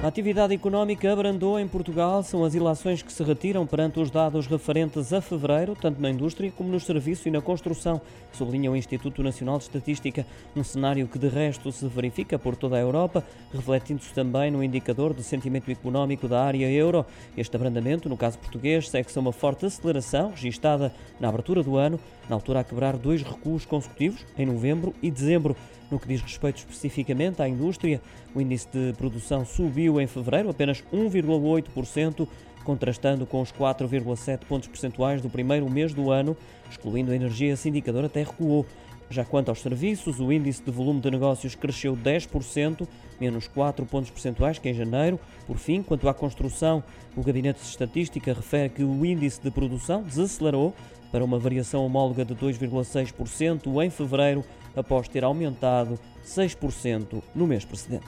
A atividade económica abrandou em Portugal. São as ilações que se retiram perante os dados referentes a fevereiro, tanto na indústria como no serviço e na construção, sublinha o Instituto Nacional de Estatística. Um cenário que, de resto, se verifica por toda a Europa, refletindo-se também no indicador de sentimento económico da área euro. Este abrandamento, no caso português, segue-se a uma forte aceleração registada na abertura do ano, na altura a quebrar dois recuos consecutivos, em novembro e dezembro. No que diz respeito especificamente à indústria, o índice de produção subiu em fevereiro apenas 1,8%, contrastando com os 4,7 pontos percentuais do primeiro mês do ano, excluindo a energia, esse indicador até recuou. Já quanto aos serviços, o índice de volume de negócios cresceu 10%, menos 4 pontos percentuais que em janeiro. Por fim, quanto à construção, o Gabinete de Estatística refere que o índice de produção desacelerou para uma variação homóloga de 2,6% em fevereiro, após ter aumentado 6% no mês precedente.